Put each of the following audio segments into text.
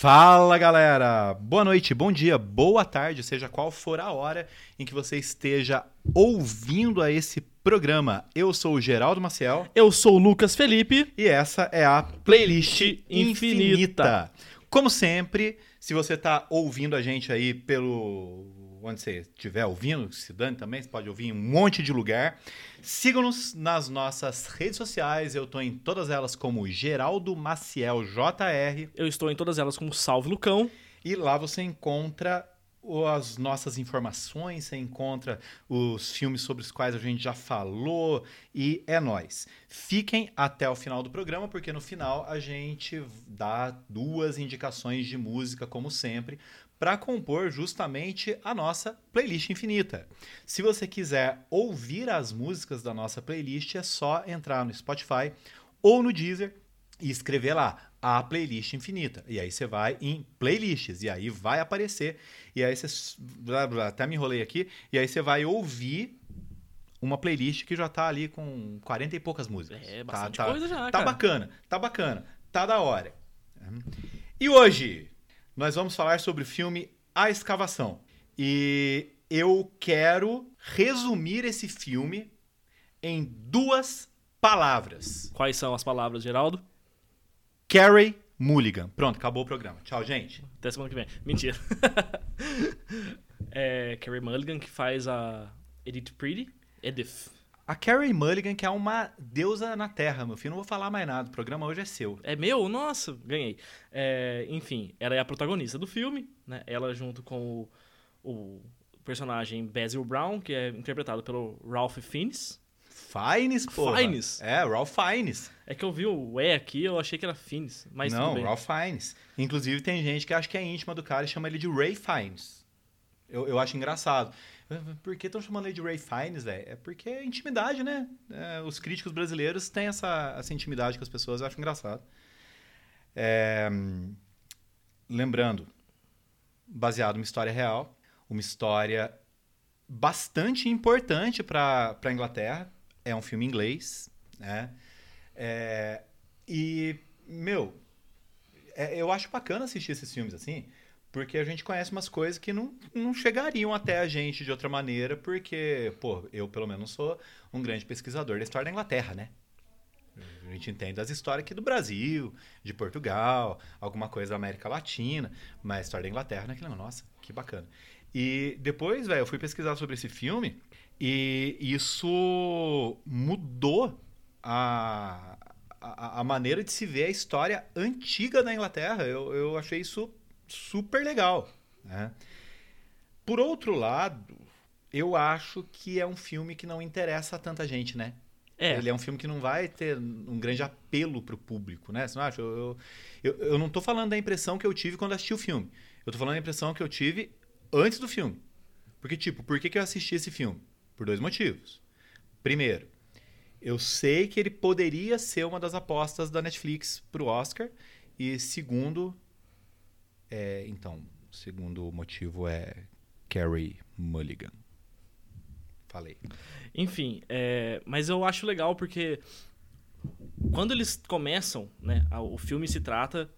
Fala galera! Boa noite, bom dia, boa tarde, seja qual for a hora em que você esteja ouvindo a esse programa. Eu sou o Geraldo Maciel Eu sou o Lucas Felipe. e essa é a Playlist Infinita. Infinita. Como sempre, se você está ouvindo a gente aí pelo. Onde você estiver ouvindo, se dane também, você pode ouvir em um monte de lugar. Siga-nos nas nossas redes sociais, eu estou em todas elas como Geraldo Maciel JR. Eu estou em todas elas como Salve Lucão. E lá você encontra as nossas informações, você encontra os filmes sobre os quais a gente já falou e é nóis. Fiquem até o final do programa, porque no final a gente dá duas indicações de música, como sempre, para compor justamente a nossa playlist infinita. Se você quiser ouvir as músicas da nossa playlist, é só entrar no Spotify ou no Deezer e escrever lá a playlist infinita. E aí você vai em playlists e aí vai aparecer. E aí você até me enrolei aqui e aí você vai ouvir uma playlist que já tá ali com 40 e poucas músicas. É, Tá- bastante tá, coisa já, Tá cara. bacana, tá bacana, tá da hora. E hoje nós vamos falar sobre o filme A Escavação. E eu quero resumir esse filme em duas palavras. Quais são as palavras, Geraldo? Carrie Mulligan. Pronto, acabou o programa. Tchau, gente. Até semana que vem. Mentira. é Carrie Mulligan que faz a Edith Pretty. Edith. A Carrie Mulligan, que é uma deusa na Terra, meu filho. Não vou falar mais nada. O programa hoje é seu. É meu? Nossa, ganhei. É, enfim, ela é a protagonista do filme, né? Ela junto com o, o personagem Basil Brown, que é interpretado pelo Ralph Fiennes. Fiennes, pô. Fiennes? É, Ralph Fiennes. É que eu vi o E aqui, eu achei que era Fiennes, mas Não. Ralph Fiennes. Inclusive, tem gente que acha que é íntima do cara e chama ele de Ray Fiennes. Eu, eu acho engraçado. Por que estão chamando ele de Ray Fiennes, velho? É porque é intimidade, né? É, os críticos brasileiros têm essa, essa intimidade com as pessoas, eu acho engraçado. É, lembrando, baseado numa história real, uma história bastante importante para a Inglaterra. É um filme inglês, né? É, e, meu, é, eu acho bacana assistir esses filmes assim, porque a gente conhece umas coisas que não, não chegariam até a gente de outra maneira, porque, pô, eu pelo menos sou um grande pesquisador da história da Inglaterra, né? A gente entende as histórias aqui do Brasil, de Portugal, alguma coisa da América Latina, mas a história da Inglaterra, né? Nossa, que bacana. E depois, velho, eu fui pesquisar sobre esse filme e isso mudou a, a, a maneira de se ver a história antiga da Inglaterra. Eu, eu achei isso super legal. Né? Por outro lado, eu acho que é um filme que não interessa a tanta gente, né? É, Ele é um filme que não vai ter um grande apelo pro público, né? Você não acha? Eu, eu, eu, eu não tô falando da impressão que eu tive quando assisti o filme. Eu tô falando da impressão que eu tive antes do filme. Porque, tipo, por que, que eu assisti esse filme? Por dois motivos. Primeiro, eu sei que ele poderia ser uma das apostas da Netflix pro Oscar. E segundo, é, então, o segundo motivo é Carrie Mulligan. Falei. Enfim, é, mas eu acho legal porque quando eles começam, né, o filme se trata.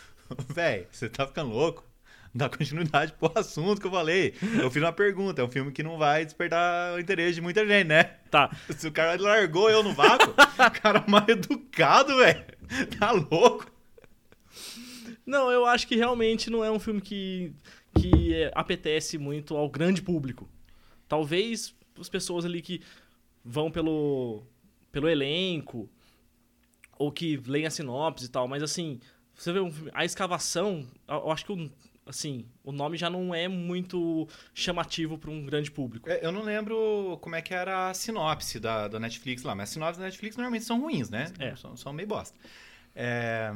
Véi, você tá ficando louco? Dá continuidade pro assunto que eu falei. Eu fiz uma pergunta. É um filme que não vai despertar o interesse de muita gente, né? Tá, Se o cara largou eu no vácuo, cara mal educado, velho. Tá louco? Não, eu acho que realmente não é um filme que, que é, apetece muito ao grande público. Talvez as pessoas ali que vão pelo, pelo elenco ou que leem a sinopse e tal, mas assim, você vê um filme, a escavação, eu acho que o, assim, o nome já não é muito chamativo para um grande público. É, Eu não lembro como é que era a sinopse da, da Netflix lá, mas as sinopses da Netflix normalmente são ruins, né? É. São, são meio bosta. É,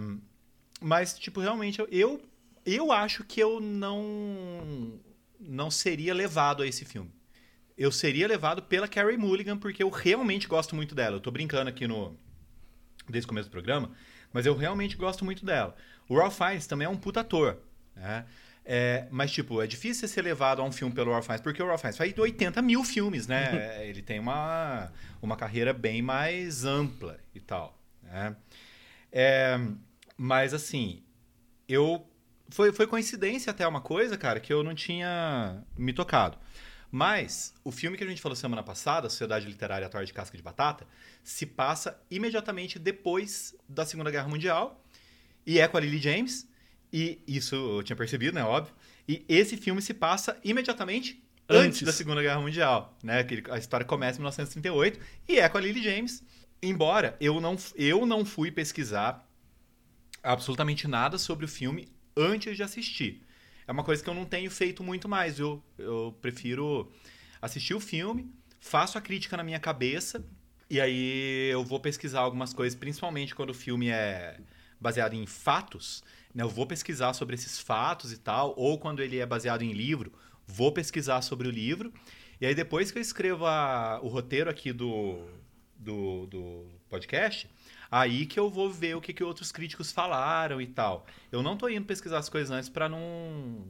mas, tipo, realmente, eu- eu, eu acho que eu não, não seria levado a esse filme. Eu seria levado pela Carrie Mulligan, porque eu realmente gosto muito dela. Eu tô brincando aqui no desde o começo do programa, mas eu realmente gosto muito dela. O Ralph Fiennes também é um puta ator, né? É, mas, tipo, é difícil ser levado a um filme pelo Ralph Fiennes, porque o Ralph Fiennes faz 80 mil filmes, né? Ele tem uma, uma carreira bem mais ampla e tal, né? É, mas, assim, eu foi, foi coincidência até uma coisa, cara, que eu não tinha me tocado. Mas o filme que a gente falou semana passada, Sociedade Literária Torre de Casca de Batata, se passa imediatamente depois da Segunda Guerra Mundial e é com a Lily James. E isso eu tinha percebido, né? Óbvio. E esse filme se passa imediatamente antes, Antes. da Segunda Guerra Mundial, né? Que a história começa em 1938 e é com a Lily James. Embora eu não, eu não fui pesquisar absolutamente nada sobre o filme antes de assistir. É uma coisa que eu não tenho feito muito mais. Eu, eu prefiro assistir o filme, faço a crítica na minha cabeça e aí eu vou pesquisar algumas coisas, principalmente quando o filme é baseado em fatos. Né? Eu vou pesquisar sobre esses fatos e tal, ou quando ele é baseado em livro, vou pesquisar sobre o livro. E aí depois que eu escrevo a- o roteiro aqui do, do, do podcast, aí que eu vou ver o que, que outros críticos falaram e tal. Eu não tô indo pesquisar as coisas antes para não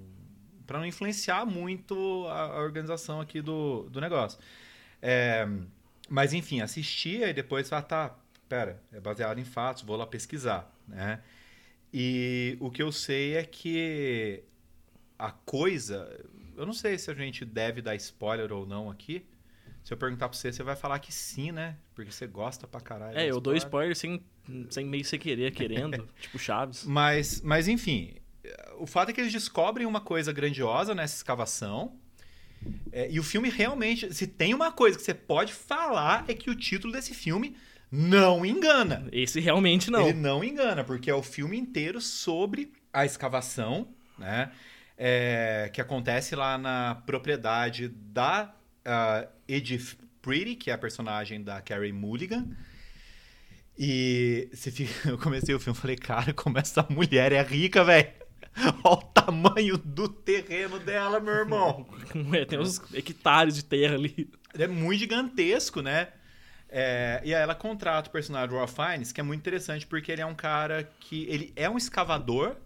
para não influenciar muito a, a organização aqui do, do negócio. É, mas enfim, assisti e depois ah, tá, pera, é baseado em fatos, vou lá pesquisar, né? E o que eu sei é que a coisa, eu não sei se a gente deve dar spoiler ou não aqui. Se eu perguntar pra você, você vai falar que sim, né? Porque você gosta pra caralho. É, eu dou spoiler sem, sem meio sem querer, querendo, tipo Chaves. Mas, mas enfim, o fato é que eles descobrem uma coisa grandiosa nessa escavação. É, e o filme realmente, se tem uma coisa que você pode falar, é que o título desse filme não engana. Esse realmente não. Ele não engana, porque é o filme inteiro sobre a escavação, né? É, que acontece lá na propriedade da ah, Edith Pretty, que é a personagem da Carrie Mulligan. E fica- eu comecei o filme e falei, cara, como essa mulher é rica, velho. Olha o tamanho do terreno dela, meu irmão. É, tem uns hectares de terra ali. É muito gigantesco, né? É, e aí ela contrata o personagem do Ralph Fiennes, que é muito interessante porque ele é um cara que... Ele é um escavador,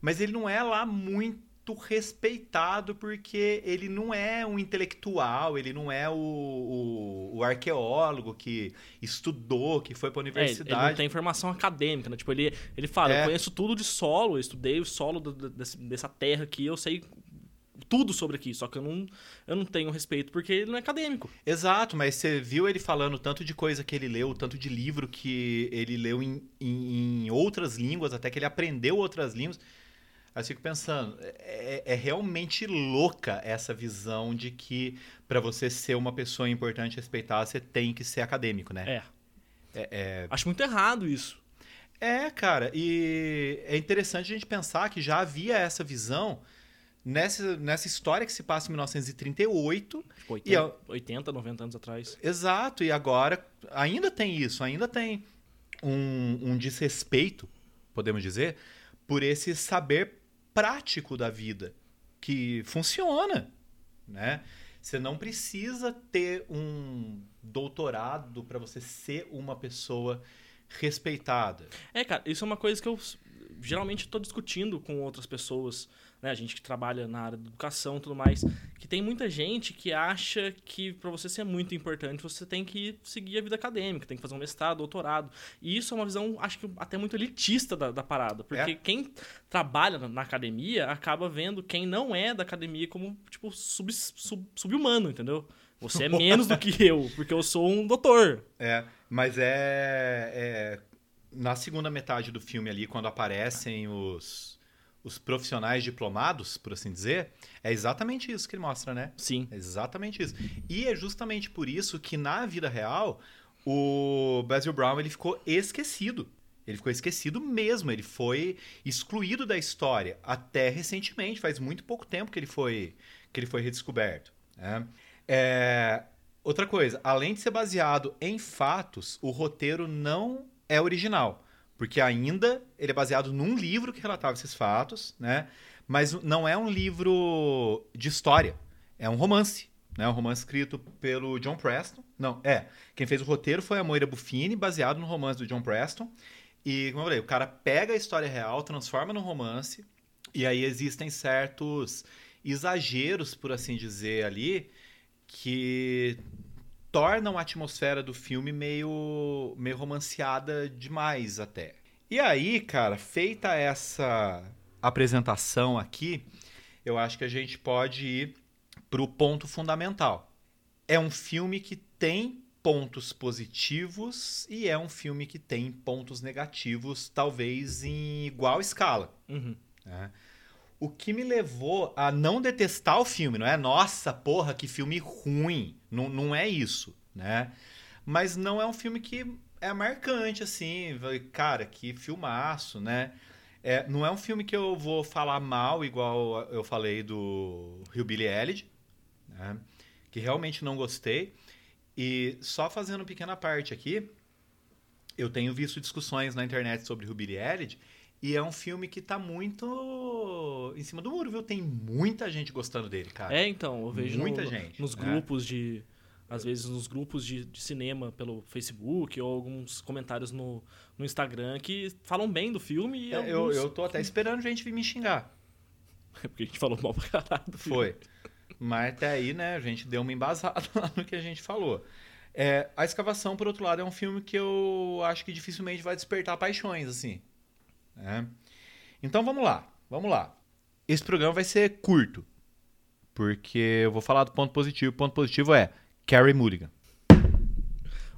mas ele não é lá muito respeitado porque ele não é um intelectual, ele não é o, o, o arqueólogo que estudou, que foi pra É, ele universidade. não tem formação acadêmica, né? Tipo, ele, ele fala, É. eu conheço tudo de solo, eu estudei o solo do- do- dessa terra aqui, eu sei tudo sobre aqui, só que eu não, eu não tenho respeito porque ele não é acadêmico. Exato, mas você viu ele falando tanto de coisa que ele leu, tanto de livro que ele leu em, em, em outras línguas, até que ele aprendeu outras línguas. Aí eu fico pensando, é, é realmente louca essa visão de que para você ser uma pessoa importante e respeitada, você tem que ser acadêmico, né? É. É, é, Acho muito errado isso. é, cara, e é interessante a gente pensar que já havia essa visão nessa, nessa história que se passa em 1938, Tipo, 80, E eu- 80, 90 anos atrás. Exato, e agora ainda tem isso, ainda tem um, um desrespeito, podemos dizer, por esse saber prático da vida, que funciona, né? Você não precisa ter um doutorado para você ser uma pessoa respeitada. É, cara, isso é uma coisa que eu geralmente estou discutindo com outras pessoas, né? A gente que trabalha na área da educação e tudo mais, que tem muita gente que acha que para você ser muito importante, você tem que seguir a vida acadêmica, tem que fazer um mestrado, doutorado. E isso é uma visão, acho que até muito elitista da, da parada, porque É. quem trabalha na, na academia acaba vendo quem não é da academia como, tipo, sub, sub, sub-humano, entendeu? Você é menos do que eu, porque eu sou um doutor. É, mas é, é- na segunda metade do filme ali, quando aparecem os, os profissionais diplomados, por assim dizer, é exatamente isso que ele mostra, né? Sim. É exatamente isso. E é justamente por isso que na vida real o Basil Brown ele ficou esquecido. Ele ficou esquecido mesmo. Ele foi excluído da história até recentemente. Faz muito pouco tempo que ele foi que ele foi redescoberto. né? É, Outra coisa, além de ser baseado em fatos, o roteiro não é original. Porque ainda ele é baseado num livro que relatava esses fatos, né? Mas não é um livro de história. É um romance. Né? Um romance escrito pelo John Preston. Não, é. Quem fez o roteiro foi a Moira Buffini, baseado no romance do John Preston. E, como eu falei, o cara pega a história real, transforma num romance. E aí existem certos exageros, por assim dizer, ali, que tornam a atmosfera do filme meio, meio romanceada demais até. E aí, cara, feita essa apresentação aqui, eu acho que a gente pode ir para o ponto fundamental. É um filme que tem pontos positivos e é um filme que tem pontos negativos, talvez em igual escala. Uhum. né? O que me levou a não detestar o filme, não é? Nossa, porra, que filme ruim. Não, não é isso, né? Mas não é um filme que é marcante, assim. Cara, que filmaço, né? É, não é um filme que eu vou falar mal, igual eu falei do Hillbilly Elegy, né? Que realmente não gostei. E só fazendo uma pequena parte aqui, eu tenho visto discussões na internet sobre Hillbilly Elegy e é um filme que tá muito em cima do muro, viu? Tem muita gente gostando dele, cara. É, então, eu vejo Muita no- gente, nos né? grupos de. Às vezes nos grupos de, de cinema pelo Facebook ou alguns comentários no, no Instagram que falam bem do filme e É, eu, alguns- eu tô até esperando gente vir me xingar. Porque a gente falou mal pra caralho do filme. Foi. Mas até aí, né, a gente deu uma embasada lá no que a gente falou. É, a Escavação, por outro lado, é um filme que eu acho que dificilmente vai despertar paixões, assim. Né? Então vamos lá, vamos lá. Esse programa vai ser curto, porque eu vou falar do ponto positivo. O ponto positivo é Carrie Mulligan.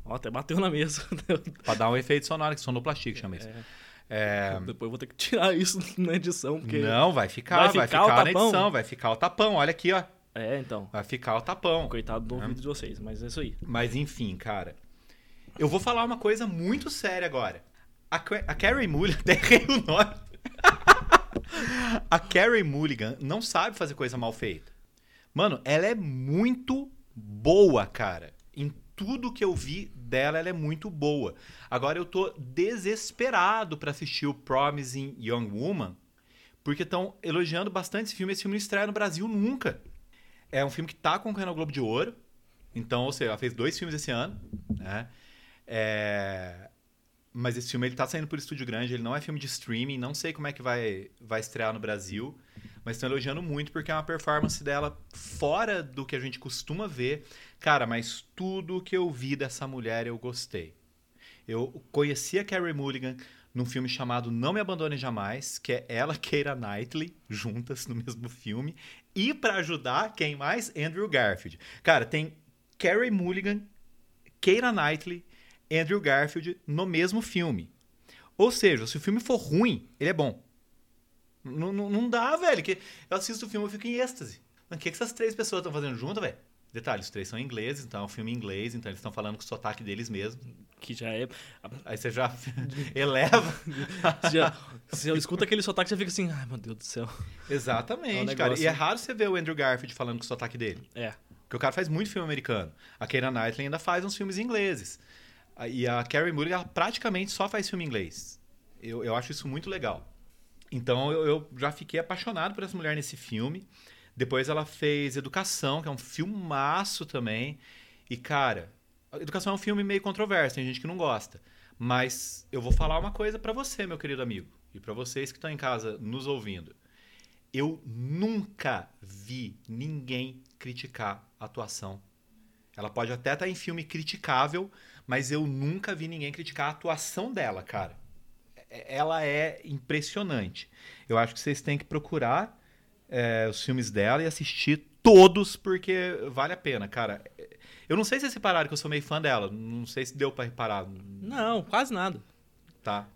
Ó, até bateu na mesa. Pra dar um efeito sonoro, que sonoplastia que chama isso. É, É, Depois eu vou ter que tirar isso na edição, porque. Não, vai ficar, Vai vai ficar ficar, o na tapão? edição, vai ficar o tapão. Olha aqui, ó. É, então. Vai ficar o tapão. Coitado do ouvido de vocês, mas é isso aí. Mas enfim, cara. Eu vou falar uma coisa muito séria agora. A, a Carrie Mulligan, errei o nome. a Carrie Mulligan não sabe fazer coisa mal feita. Mano, ela é muito boa, cara. Em tudo que eu vi dela, ela é muito boa. Agora eu tô desesperado pra assistir o Promising Young Woman, porque estão elogiando bastante esse filme. Esse filme não estreia no Brasil nunca. É um filme que tá concorrendo ao Globo de Ouro. Então, ou seja, ela fez dois filmes esse ano, né? É, Mas esse filme ele tá saindo por estúdio grande, ele não é filme de streaming, não sei como é que vai, vai estrear no Brasil, mas estão elogiando muito porque é uma performance dela fora do que a gente costuma ver. Cara, mas tudo que eu vi dessa mulher eu gostei. Eu conheci a Carrie Mulligan num filme chamado Não Me Abandone Jamais, que é ela Keira Knightley juntas no mesmo filme. E pra ajudar, quem mais? Andrew Garfield. Cara, tem Carrie Mulligan, Keira Knightley, Andrew Garfield no mesmo filme. Ou seja, se o filme for ruim, ele é bom. Não, não, não dá, velho. Que eu assisto o filme e fico em êxtase. Mas O que, que essas três pessoas estão fazendo junto, velho? Detalhe, os três são ingleses, então é um filme em inglês, então eles estão falando com o sotaque deles mesmo. Que já é. Aí você já eleva. Você, já, você escuta aquele sotaque e você fica assim, ai meu Deus do céu. Exatamente, É um cara. E é raro você ver o Andrew Garfield falando com o sotaque dele. É. Porque o cara faz muito filme americano. A Keira Knightley ainda faz uns filmes ingleses. A- E a Carrie Mulligan ela praticamente só faz filme inglês. Eu, eu acho isso muito legal. Então eu, eu já fiquei apaixonado por essa mulher nesse filme. Depois ela fez Educação, que é um filmaço também. E, cara, Educação é um filme meio controverso, tem gente que não gosta. Mas eu vou falar uma coisa pra você, meu querido amigo, e pra vocês que estão em casa nos ouvindo. Eu nunca vi ninguém criticar a atuação. Ela pode até estar em filme criticável, mas eu nunca vi ninguém criticar a atuação dela, cara. É- Ela é impressionante. Eu acho que vocês têm que procurar é, os filmes dela e assistir todos, porque vale a pena, cara. Eu não sei se vocês repararam que eu sou meio fã dela. Não sei se deu pra reparar. Não, quase nada. Tá.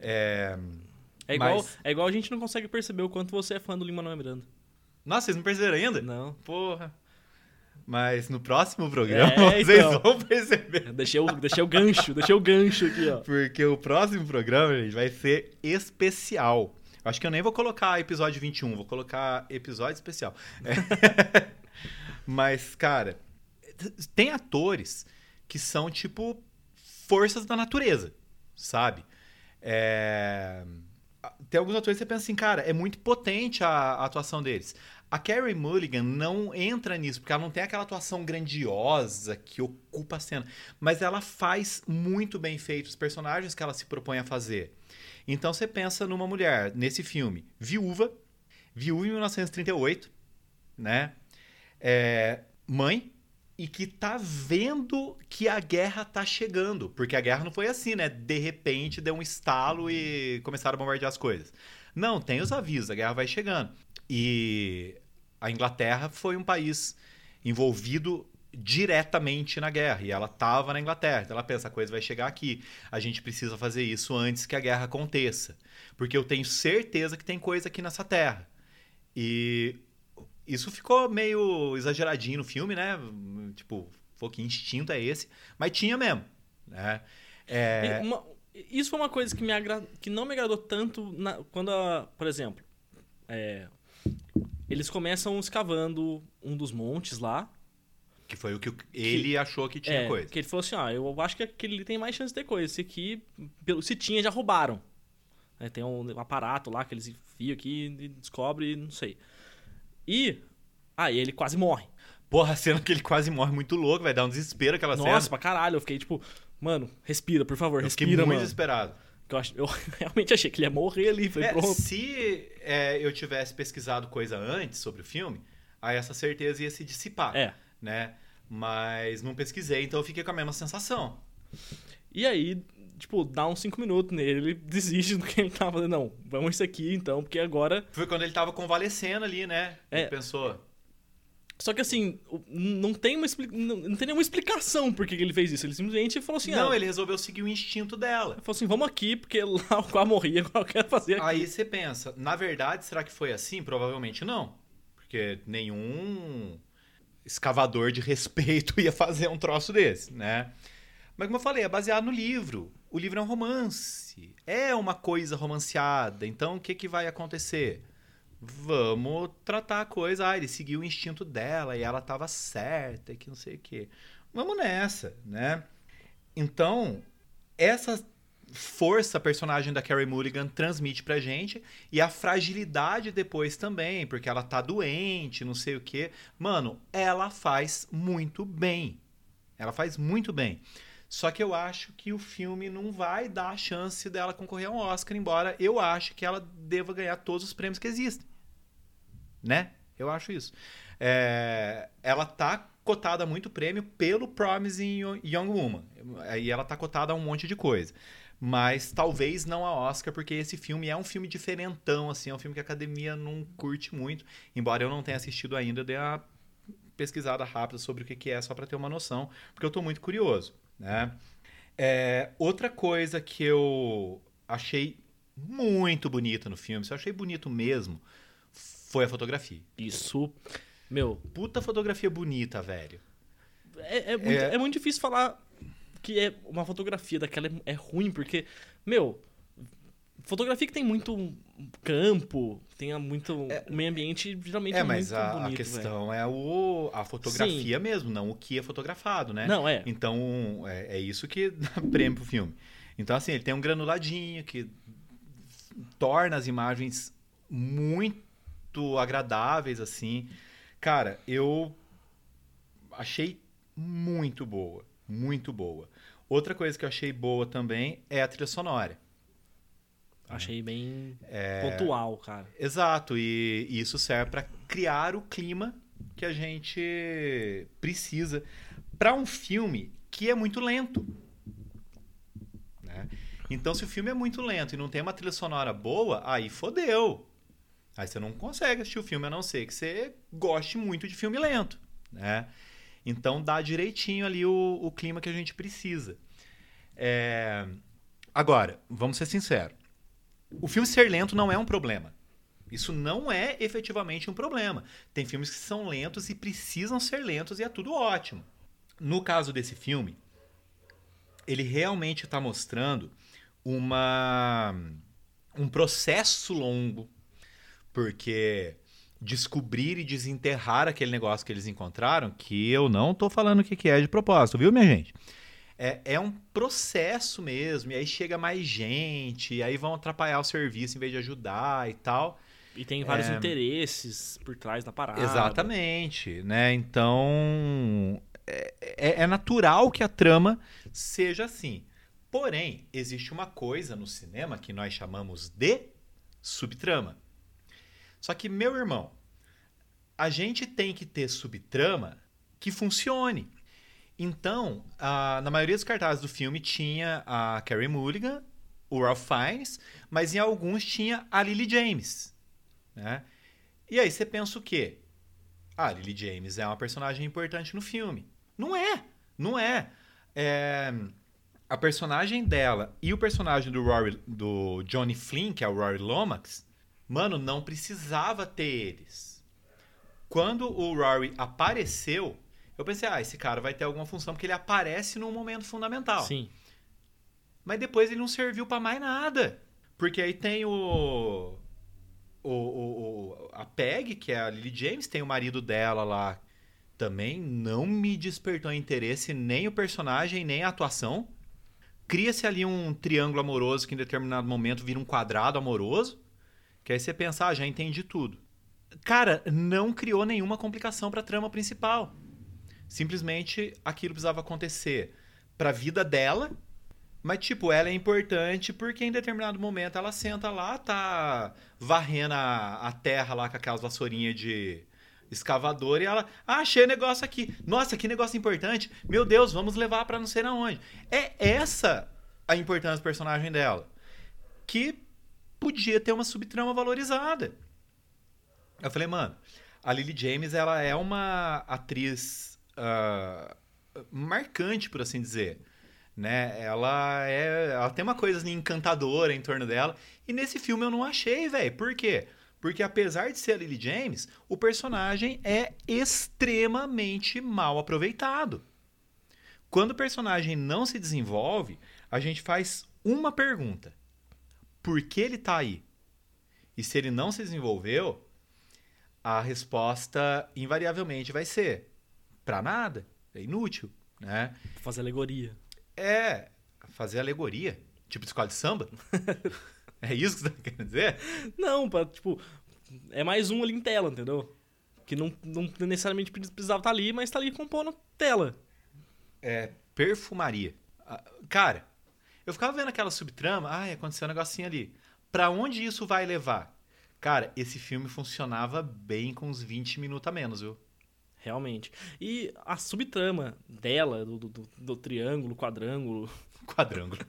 É... É igual, Mas- é igual a gente não consegue perceber o quanto você é fã do Lin-Manuel Miranda. Nossa, vocês não perceberam ainda? Não. Porra. Mas no próximo programa É, vocês então. vão perceber. Deixei o, deixei o gancho, deixei o gancho aqui, ó. Porque o próximo programa, gente, vai ser especial. Acho que eu nem vou colocar episódio 21, vou colocar episódio especial. É. Mas, cara, tem atores que são tipo forças da natureza, sabe? É, Tem alguns atores que você pensa assim, cara, é muito potente a, a atuação deles. A Carrie Mulligan não entra nisso, porque ela não tem aquela atuação grandiosa que ocupa a cena. Mas ela faz muito bem feito os personagens que ela se propõe a fazer. Então você pensa numa mulher, nesse filme, viúva, viúva em 1938, né? É, mãe, e que tá vendo que a guerra tá chegando. Porque a guerra não foi assim, né? De repente deu um estalo e começaram a bombardear as coisas. Não, tem os avisos, a guerra vai chegando. E a Inglaterra foi um país envolvido diretamente na guerra e ela estava na Inglaterra. Então ela pensa, a coisa vai chegar aqui. A gente precisa fazer isso antes que a guerra aconteça, porque eu tenho certeza que tem coisa aqui nessa terra. E isso ficou meio exageradinho no filme, né? Tipo, pô, que instinto é esse? Mas tinha mesmo, né? É... Uma, isso foi uma coisa que, me agra... que não me agradou tanto na... quando, a... por exemplo, é... eles começam escavando um dos montes lá. Que foi o que ele que... achou que tinha é, coisa. Que ele falou assim: ah, eu acho que aquele tem mais chance de ter coisa. Esse aqui, se tinha, já roubaram. É, tem um aparato lá que eles enfiam aqui e descobre, não sei. E aí ele quase morre. Porra, a cena que ele quase morre muito louco, vai dar um desespero aquela Nossa, cena. Nossa, pra caralho. Eu fiquei tipo, mano, respira, por favor, eu respira, fiquei muito mano. desesperado. Eu, ach... eu, realmente achei que ele ia morrer ali. Falei, é. Se é, eu tivesse pesquisado coisa antes sobre o filme, aí essa certeza ia se dissipar. É. Né? Mas não pesquisei, então eu fiquei com a mesma sensação. E aí, tipo, dá uns 5 minutos nele, ele desiste do que ele tava fazendo. Não, vamos isso aqui então, porque agora. Foi quando ele tava convalescendo ali, né? É. Ele pensou. Só que assim, não tem, uma, não, não tem nenhuma explicação por que ele fez isso. Ele simplesmente falou assim: Não, ah, ele resolveu seguir o instinto dela. Ele falou assim: vamos aqui, porque lá o qual morria, agora eu quero fazer aqui. Aí você pensa, na verdade, será que foi assim? Provavelmente não. Porque nenhum escavador de respeito ia fazer um troço desse, né? Mas como eu falei, é baseado no livro. O livro é um romance. É uma coisa romanceada. Então, o que, que vai acontecer? Vamos tratar a coisa. Ah, ele seguiu o instinto dela e ela estava certa e que não sei o quê. Vamos nessa, né? Então, essa força a personagem da Carrie Mulligan transmite pra gente e a fragilidade depois também, porque ela tá doente, não sei o quê. Mano, ela faz muito bem. Ela faz muito bem. Só que eu acho que o filme não vai dar a chance dela concorrer a um Oscar, embora eu acho que ela deva ganhar todos os prêmios que existem. Né? Eu acho isso. É, ela tá cotada muito prêmio pelo Promising Young Woman. E ela tá cotada a um monte de coisa. Mas talvez não a Oscar, porque esse filme é um filme diferentão, assim, é um filme que a academia não curte muito. Embora eu não tenha assistido ainda, dei uma pesquisada rápida sobre o que é, só para ter uma noção, porque eu tô muito curioso. Né? É, outra coisa que eu achei muito bonita no filme, se eu achei bonito mesmo, foi a fotografia. Isso, meu... Puta fotografia bonita, velho. É, é, muito, é... é muito difícil falar que é uma fotografia daquela é, é ruim, porque, meu, fotografia que tem muito campo, tenha muito é, meio ambiente, geralmente é, é mas muito a, bonito, a questão véio. é o, a fotografia Sim. mesmo, não o que é fotografado, né? Não, é. Então, é, é isso que dá prêmio pro filme. Então, assim, ele tem um granuladinho que torna as imagens muito agradáveis, assim. Cara, eu achei muito boa, muito boa. Outra coisa que eu achei boa também é a trilha sonora. Achei bem é... pontual, cara. Exato, e, isso serve para criar o clima que a gente precisa para um filme que é muito lento. Né? Então, se o filme é muito lento e não tem uma trilha sonora boa, aí fodeu. Aí você não consegue assistir o filme, a não ser que você goste muito de filme lento. Né? Então, dá direitinho ali o, o clima que a gente precisa. É... Agora, vamos ser sinceros o filme ser lento não é um problema. Isso não é efetivamente um problema. Tem filmes que são lentos e precisam ser lentos e é tudo ótimo. No caso desse filme, ele realmente está mostrando uma um processo longo, porque descobrir e desenterrar aquele negócio que eles encontraram, que eu não estou falando o que é de propósito, viu, minha gente? é, é um processo mesmo. E aí chega mais gente, e aí vão atrapalhar o serviço em vez de ajudar e tal. E tem vários é... interesses por trás da parada. Exatamente, né? Então é, é, é natural que a trama seja assim. Porém, existe uma coisa no cinema que nós chamamos de subtrama. Só que, meu irmão, a gente tem que ter subtrama que funcione. Então, a, na maioria dos cartazes do filme tinha a Carrie Mulligan o Ralph Fiennes, mas em alguns tinha a Lily James, né? E aí você pensa o quê? Ah, a Lily James é uma personagem importante no filme. Não é, não é. é a personagem dela e o personagem do, Rory, do Johnny Flynn, que é o Rory Lomax, mano, não precisava ter eles. Quando o Rory apareceu, eu pensei, ah, esse cara vai ter alguma função, porque ele aparece num momento fundamental. Sim. Mas depois ele não serviu para mais nada. Porque aí tem o, o, o, a Peg, que é a Lily James, tem o marido dela lá. Também não me despertou interesse nem o personagem, nem a atuação. Cria-se ali um triângulo amoroso que em determinado momento vira um quadrado amoroso. Que aí você pensa, ah, já entendi tudo. Cara, não criou nenhuma complicação para a trama principal. Simplesmente aquilo precisava acontecer para a vida dela mas, tipo, ela é importante porque em determinado momento ela senta lá, tá varrendo a, a terra lá com aquelas vassourinhas de escavador e ela, ah, achei negócio aqui. Nossa, que negócio importante. Meu Deus, vamos levar para não sei aonde. É essa a importância do personagem dela. Que podia ter uma subtrama valorizada. Eu falei, mano, a Lily James, ela é uma atriz uh, marcante, por assim dizer né? Ela é, ela tem uma coisa assim, encantadora em torno dela. E nesse filme eu não achei, velho. Por quê? Porque apesar de ser a Lily James, o personagem é extremamente mal aproveitado. Quando o personagem não se desenvolve, a gente faz uma pergunta: por que ele tá aí? E se ele não se desenvolveu, a resposta invariavelmente vai ser para nada, é inútil, né? Fazer alegoria. É fazer alegoria, tipo de escola de samba. é isso que você tá querendo dizer? Não, pra, tipo, é mais um ali em tela, entendeu? Que não, não necessariamente precisava estar tá ali, mas tá ali compondo tela. É perfumaria. Ah, cara, eu ficava vendo aquela subtrama, ai, aconteceu um negocinho ali. Pra onde isso vai levar? Cara, esse filme funcionava bem com uns 20 minutos a menos, viu? Realmente. E a subtrama dela, do, do, do triângulo, quadrângulo. Quadrângulo.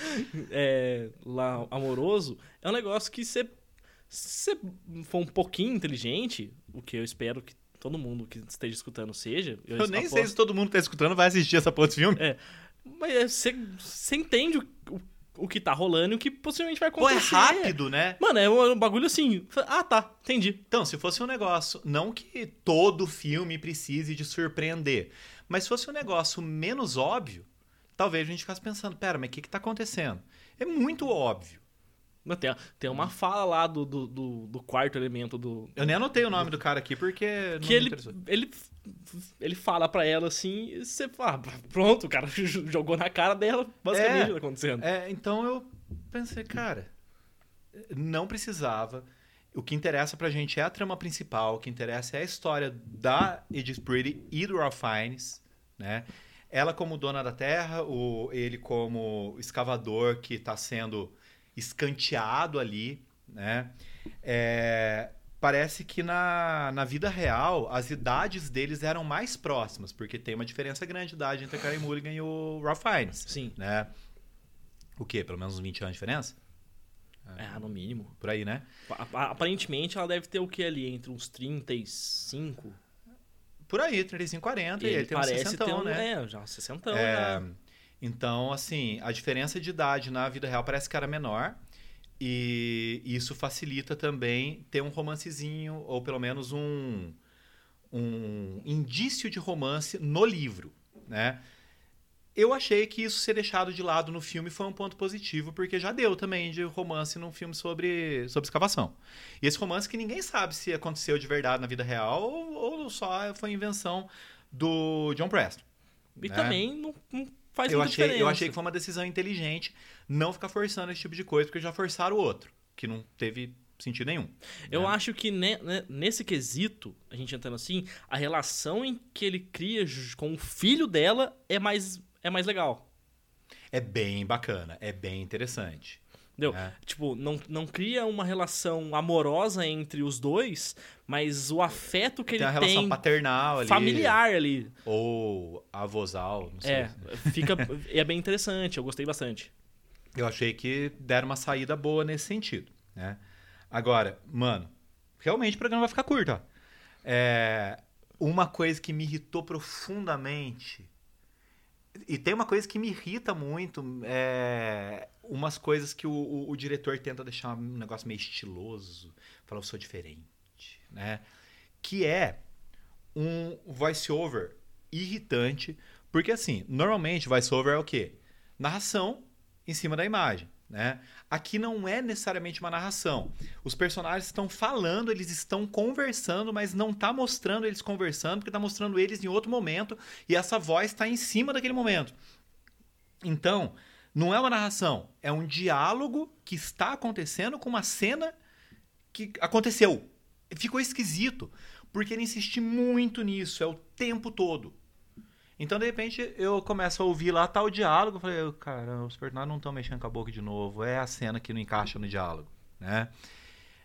é, lá, amoroso, é um negócio que você. Se for um pouquinho inteligente, o que eu espero que todo mundo que esteja escutando seja. Eu, eu nem aposto... sei se todo mundo que está escutando vai assistir essa porra de filme. É. Mas você, você entende o, o o que tá rolando e o que possivelmente vai acontecer. Pô, é rápido, né? Mano, é um bagulho assim. Ah, tá, entendi. Então, se fosse um negócio, não que todo filme precise de surpreender, mas se fosse um negócio menos óbvio, talvez a gente ficasse pensando, pera, mas o que que tá acontecendo? É muito óbvio. Tem, tem uma fala lá do, do, do, do quarto elemento do. Eu nem anotei o nome do cara aqui porque. que ele, ele, ele fala pra ela assim, e você fala, ah, pronto, o cara jogou na cara dela, basicamente, é, tá acontecendo. É, então eu pensei, cara, não precisava. O que interessa pra gente é a trama principal, o que interessa é a história da Edith Pretty e do Ralph Fiennes, né? Ela como dona da terra, o, ele como escavador que está sendo escanteado ali, né? É, parece que na, na vida real as idades deles eram mais próximas, porque tem uma diferença grande de idade entre a Karen Mulligan e o Ralph Fiennes. Sim. Né? O quê? Pelo menos uns 20 anos de diferença? É, no mínimo. Por aí, né? Aparentemente ela deve ter o que ali? Entre uns 35? Por aí, 35, 40. E, e ele tem parece uns 60, ter um, né? É, já 60 é, né? Então, assim, a diferença de idade na vida real parece que era menor. E isso facilita também ter um romancezinho, ou pelo menos um, um indício de romance no livro, né? Eu achei que isso ser deixado de lado no filme foi um ponto positivo, porque já deu também de romance num filme sobre, sobre escavação. E esse romance que ninguém sabe se aconteceu de verdade na vida real ou, ou só foi invenção do John Preston. E né? também não, não faz eu muita achei, diferença. Eu achei que foi uma decisão inteligente não ficar forçando esse tipo de coisa, porque já forçaram o outro, que não teve sentido nenhum. Eu né? acho que ne, ne, nesse quesito, a gente entrando assim, a relação em que ele cria com o filho dela é mais, é mais legal. É bem bacana, é bem interessante. Entendeu? É. Tipo, não, não cria uma relação amorosa entre os dois, mas o afeto que tem ele tem. Tem relação paternal ali. Familiar ali. Ou avosal, não sei. É, fica. é bem interessante, eu gostei bastante. Eu achei que deram uma saída boa nesse sentido, né? Agora, mano, realmente o programa vai ficar curto, ó. É, uma coisa que me irritou profundamente e tem uma coisa que me irrita muito, é umas coisas que o, o, o diretor tenta deixar um negócio meio estiloso, falar eu sou diferente, né? Que é um voice-over irritante, porque assim, normalmente voice-over é o quê? Narração em cima da imagem. Né? Aqui não é necessariamente uma narração. Os personagens estão falando, eles estão conversando, mas não está mostrando eles conversando, porque está mostrando eles em outro momento e essa voz está em cima daquele momento. Então, não é uma narração, é um diálogo que está acontecendo com uma cena que aconteceu. Ficou esquisito, porque ele insiste muito nisso, é o tempo todo. Então, de repente, eu começo a ouvir lá tal diálogo. Eu falei, cara, os personagens não estão mexendo com a boca de novo. É a cena que não encaixa no diálogo, né?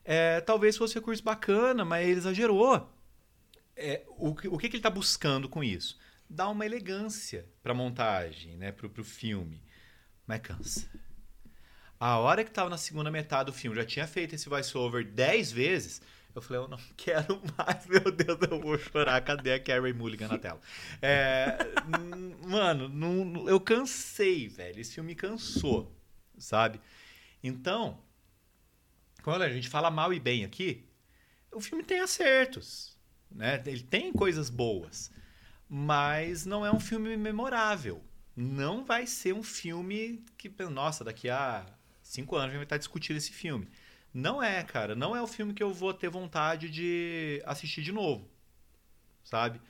É, talvez fosse um recurso bacana, mas ele exagerou. É, o, o que, que ele está buscando com isso? Dar uma elegância para a montagem, né? Para o filme. Mas cansa. A hora que estava na segunda metade do filme, já tinha feito esse voice-over dez vezes eu falei, eu não quero mais, meu Deus, eu vou chorar. Cadê a Carrie Mulligan na tela? É, mano, não, eu cansei, velho. Esse filme cansou, sabe? Então, quando a gente fala mal e bem aqui, o filme tem acertos, né? Ele tem coisas boas, mas não é um filme memorável. Não vai ser um filme que, nossa, daqui a cinco anos a gente vai estar discutindo esse filme. Não é, cara. Não é o filme que eu vou ter vontade de assistir de novo. Sabe?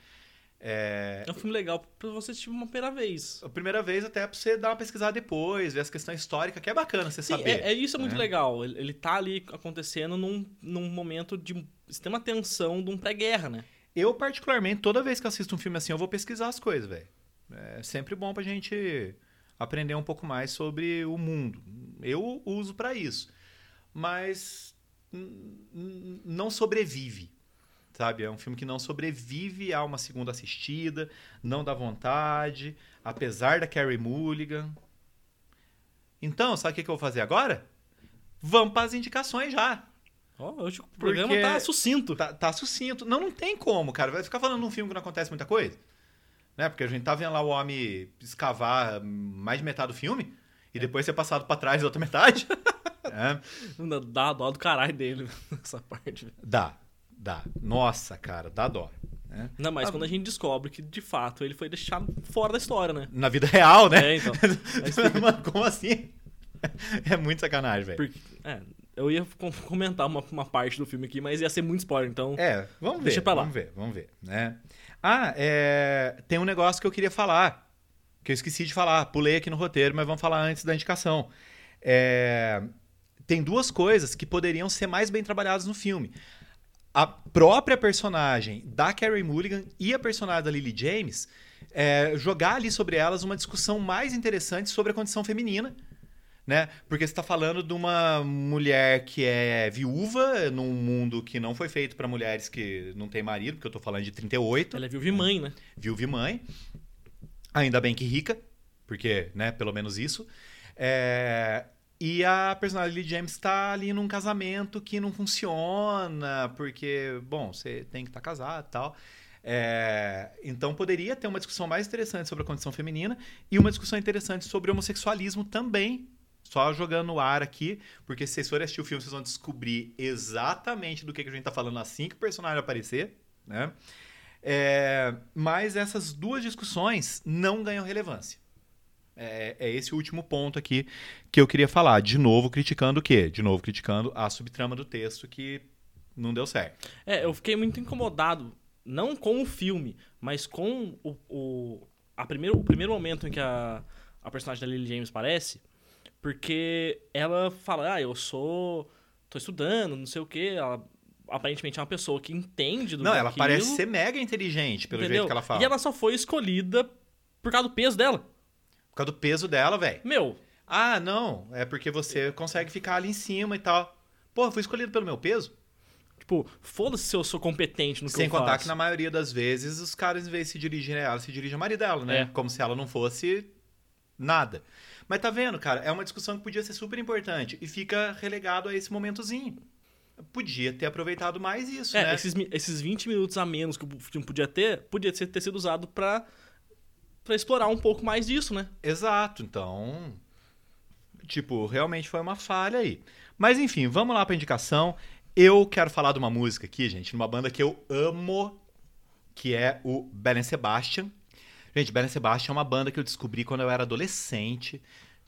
É... é um filme legal pra você assistir uma primeira vez. A primeira vez até pra você dar uma pesquisada depois, ver as questões históricas, que é bacana você Sim, saber. É, é isso é muito né? legal. Ele, ele tá ali acontecendo num, num momento de extrema tensão de um pré-guerra, né? Eu, particularmente, toda vez que assisto um filme assim, eu vou pesquisar as coisas, velho. É sempre bom pra gente aprender um pouco mais sobre o mundo. Eu uso para isso mas não sobrevive. Sabe? É um filme que não sobrevive a uma segunda assistida, não dá vontade, apesar da Carrie Mulligan. Então, sabe o que, eu vou fazer agora? Vamos para as indicações já. Oh, hoje o programa Porque tá sucinto. Tá, tá, sucinto. Não, não tem como, cara. Vai ficar falando num filme que não acontece muita coisa. Né? Porque a gente tá vendo lá o homem escavar mais de metade do filme e depois ser passado para trás da outra metade. É. Dá dó do caralho dele essa parte. Dá, dá. Nossa, cara, dá dó. É. Não, mas ah, quando a gente descobre que de fato ele foi deixado fora da história, né? Na vida real, né? É, então. Mano, como assim? É muito sacanagem, velho. É, eu ia comentar uma, uma parte do filme aqui, mas ia ser muito spoiler, então. É, vamos ver. Deixa pra lá. Vamos ver, vamos ver. Né? Ah, é... tem um negócio que eu queria falar. Que eu esqueci de falar. Pulei aqui no roteiro, mas vamos falar antes da indicação. É tem duas coisas que poderiam ser mais bem trabalhadas no filme. A própria personagem da Carrie Mulligan e a personagem da Lily James é, jogar ali sobre elas uma discussão mais interessante sobre a condição feminina. Né? Porque você está falando de uma mulher que é viúva num mundo que não foi feito para mulheres que não têm marido, porque eu estou falando de 38. Ela é viúva e mãe, né? Viúva e mãe. Ainda bem que rica, porque, né, pelo menos isso. É, e a personagem Lily James está ali num casamento que não funciona, porque, bom, você tem que estar tá casado e tal. É, então poderia ter uma discussão mais interessante sobre a condição feminina e uma discussão interessante sobre homossexualismo também. Só jogando no ar aqui, porque se vocês forem assistir o filme, vocês vão descobrir exatamente do que, que a gente está falando assim que o personagem aparecer. Né? É, mas essas duas discussões não ganham relevância. É, é, esse o último ponto aqui que eu queria falar. De novo, criticando o quê? De novo, criticando a subtrama do texto que não deu certo. É, eu fiquei muito incomodado, não com o filme, mas com o, o, a primeiro, o primeiro momento em que a, a personagem da Lily James aparece, porque ela fala, ah, eu sou. tô estudando, não sei o quê. Ela aparentemente é uma pessoa que entende do Não, ela parece ser mega inteligente, pelo Entendeu? jeito que ela fala. E ela só foi escolhida por causa do peso dela. Por causa do peso dela, velho. Meu. Ah, não. É porque você consegue ficar ali em cima e tal. Eu fui escolhido pelo meu peso. Tipo, foda-se se eu sou competente no que Sem eu faço. Sem contar que na maioria das vezes os caras, em vez de se dirigirem a ela, se dirigem a marido dela, né? É. Como se ela não fosse nada. Mas tá vendo, cara? É uma discussão que podia ser super importante e fica relegado a esse momentozinho. Podia ter aproveitado mais isso, É, né? esses, esses 20 minutos a menos que o filme podia ter, podia ser- ter sido usado pra, pra explorar um pouco mais disso, né? Exato, então. Tipo, realmente foi uma falha aí. Mas enfim, vamos lá pra indicação. Eu quero falar de uma música aqui, gente, de uma banda que eu amo, que é o Belen Sebastian. Gente, Belen Sebastian é uma banda que eu descobri quando eu era adolescente.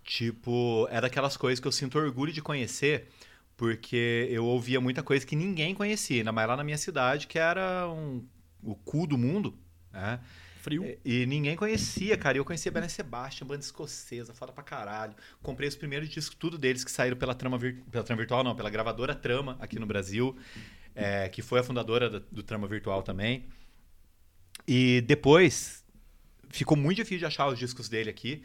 Tipo, é daquelas coisas que eu sinto orgulho de conhecer, porque eu ouvia muita coisa que ninguém conhecia, ainda mais lá na minha cidade, que era um, o cu do mundo, né? Frio. E ninguém conhecia, cara. E eu conhecia Belen Sebastian, banda escocesa, foda pra caralho. Comprei os primeiros discos, tudo deles que saíram pela Trama, pela Trama Virtual, não, pela gravadora Trama aqui no Brasil, é, que foi a fundadora da- do Trama Virtual também. E depois ficou muito difícil de achar os discos dele aqui,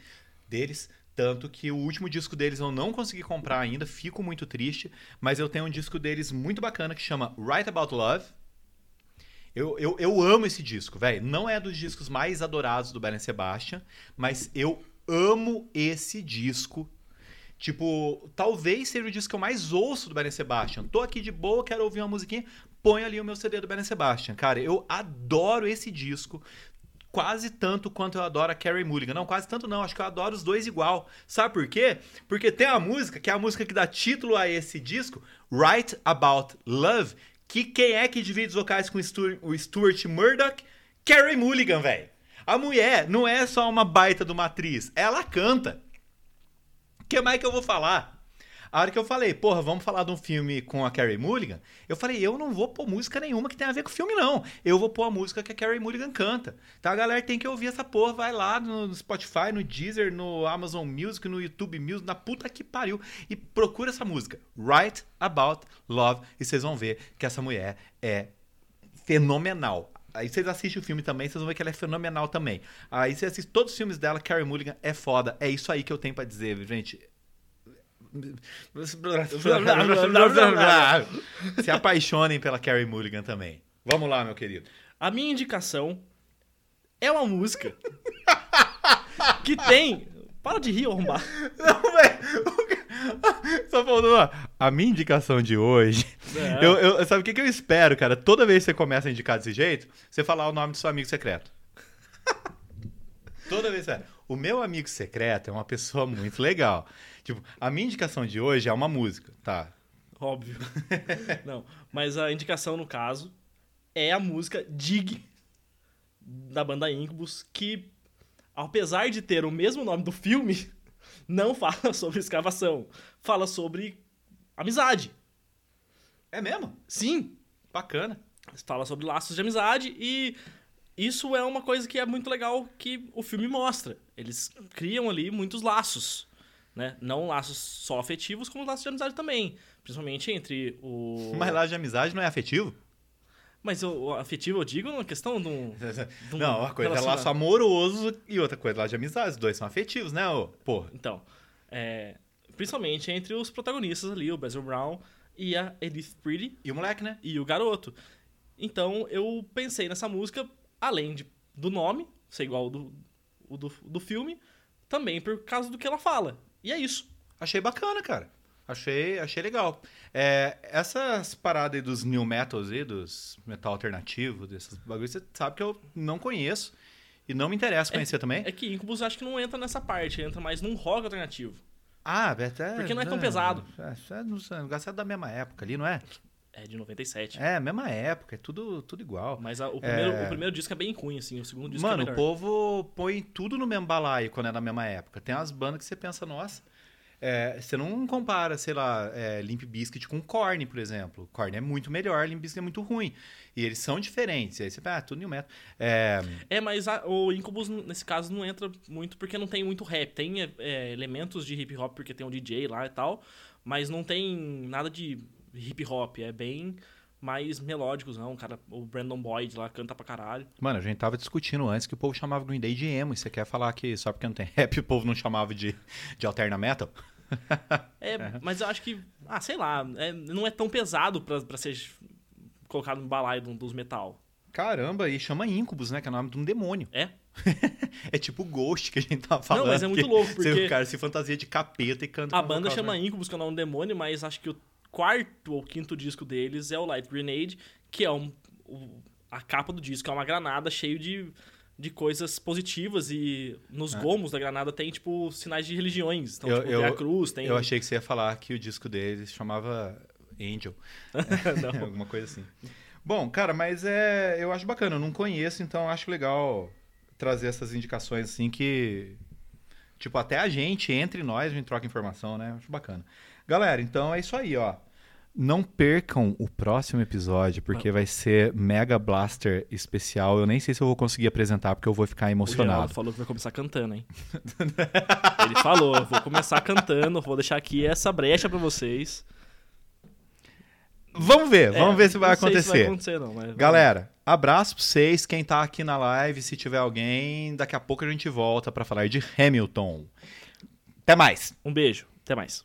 deles. Tanto que o último disco deles eu não consegui comprar ainda, fico muito triste. Mas eu tenho um disco deles muito bacana que chama Right About Love. Eu, eu, eu amo esse disco, velho. Não é dos discos mais adorados do Belen Sebastian, mas eu amo esse disco. Tipo, talvez seja o disco que eu mais ouço do Belen Sebastian. Tô aqui de boa, quero ouvir uma musiquinha, põe ali o meu CD do Belen Sebastian. Cara, eu adoro esse disco. Quase tanto quanto eu adoro a Carrie Mulligan. Não, quase tanto não. Acho que eu adoro os dois igual. Sabe por quê? Porque tem a música, que é a música que dá título a esse disco, Right About Love, que quem é que divide os vocais com o Stuart, Murdoch? Carrie Mulligan, velho. A mulher não é só uma baita de uma atriz, ela canta. O que mais que eu vou falar? A hora que eu falei, porra, vamos falar de um filme com a Carrie Mulligan, eu falei, eu não vou pôr música nenhuma que tenha a ver com o filme, não. Eu vou pôr a música que a Carrie Mulligan canta. Então a galera tem que ouvir essa porra, vai lá no Spotify, no Deezer, no Amazon Music, no YouTube Music, na puta que pariu, e procura essa música, Right About Love, e vocês vão ver que essa mulher é fenomenal. Aí vocês assistem o filme também, vocês vão ver que ela é fenomenal também. Aí você assiste todos os filmes dela, Carrie Mulligan é foda. É isso aí que eu tenho pra dizer, gente. Se apaixonem pela Carrie Mulligan também. Vamos lá, meu querido. A minha indicação é uma música que tem. Para de rir, arrombar. Não, velho. Só faltou uma. A minha indicação de hoje. É. Eu, eu- sabe o que, que eu espero, cara? Toda vez que você começa a indicar desse jeito, você falar o nome do seu amigo secreto. Toda vez, sério. O meu amigo secreto é uma pessoa muito legal. Tipo, a minha indicação de hoje é uma música, tá? Óbvio. Não, mas a indicação no caso é a música Dig da banda Incubus, que apesar de ter o mesmo nome do filme, não fala sobre escavação, fala sobre amizade. É mesmo? Sim, Bacana. fala sobre laços de amizade e isso é uma coisa que é muito legal que o filme mostra. Eles criam ali muitos laços, né? Não laços só afetivos, como laços de amizade também, principalmente entre o Mas lá de amizade não é afetivo? Mas o, afetivo eu digo na questão de um, de um Não, uma coisa é laço amoroso e outra coisa é lá de amizade. Os dois são afetivos, né, ô? Porra. Então, é, principalmente entre os protagonistas ali, o Basil Brown e a Edith Pretty E o moleque, né? e o garoto. Então eu pensei nessa música, além de, do nome, ser igual do, o do, do filme, também por causa do que ela fala. E é isso. Achei bacana, cara. Achei, achei legal. É, essas paradas aí dos new metals aí, dos metal alternativo, desses bagulhos, você sabe que eu não conheço e não me interessa conhecer também. É que Incubus acho que não entra nessa parte, entra mais num rock alternativo. Ah, até. Porque não é tão pesado. É, é, não sei, o negócio é da mesma época ali, não é? É de 97. É, mesma época, é tudo, tudo igual. Mas a- o, primeiro, É. o primeiro disco é bem ruim, assim. O segundo disco Mano, é o melhor. povo põe tudo no mesmo balaio quando é da mesma época. Tem umas bandas que você pensa, nossa. é, você não compara, sei lá, é, Limp Bizkit com Korn, por exemplo. Korn é muito melhor, Limp Bizkit é muito ruim. E eles são diferentes. E aí você fala, ah, tudo new metal. É, É, mas a- o Incubus, nesse caso, não entra muito porque não tem muito rap. Tem é, é, elementos de hip hop porque tem um DJ lá e tal, mas não tem nada de hip hop. É bem mais melódicos, não. O, cara, o Brandon Boyd lá canta pra caralho. Mano, a gente tava discutindo antes que o povo chamava Green Day de emo. E você quer falar que só porque não tem rap o povo não chamava de, de alterna metal? É, mas eu acho que, ah, sei lá, é, não é tão pesado pra, pra ser colocado no balaio do- dos metal. Caramba, e chama Incubus, né? Que é o nome de um demônio. É? é tipo o Ghost que a gente tava falando. Não, mas é muito louco, porque O cara se fantasia de capeta e canta a banda vocal, chama né? Incubus, que é o nome do demônio, mas acho que o quarto ou quinto disco deles é o Light Grenade, que é um, o- a capa do disco, é uma granada cheio de, de coisas positivas e nos gomos da granada tem, tipo, sinais de religiões. Então, Eu- tipo, eu- tem a cruz, tem... Eu achei que você ia falar que o disco deles chamava Angel. Alguma coisa assim. Bom, cara, mas é, eu acho bacana. Eu não conheço, então acho legal trazer essas indicações assim que. Tipo, até a gente, entre nós, a gente troca informação, né? Acho bacana. Galera, então é isso aí, ó. Não percam o próximo episódio, porque vai ser Mega Blaster especial. Eu nem sei se eu vou conseguir apresentar, porque eu vou ficar emocionado. falou que vai começar cantando, hein? Ele falou, vou começar cantando, vou deixar aqui essa brecha pra vocês. Vamos ver, vamos É, ver se vai acontecer. Se vai acontecer, não, mas Galera, abraço pra vocês, quem tá aqui na live, se tiver alguém, daqui a pouco a gente volta pra falar de Hamilton. Até mais! Um beijo, até mais.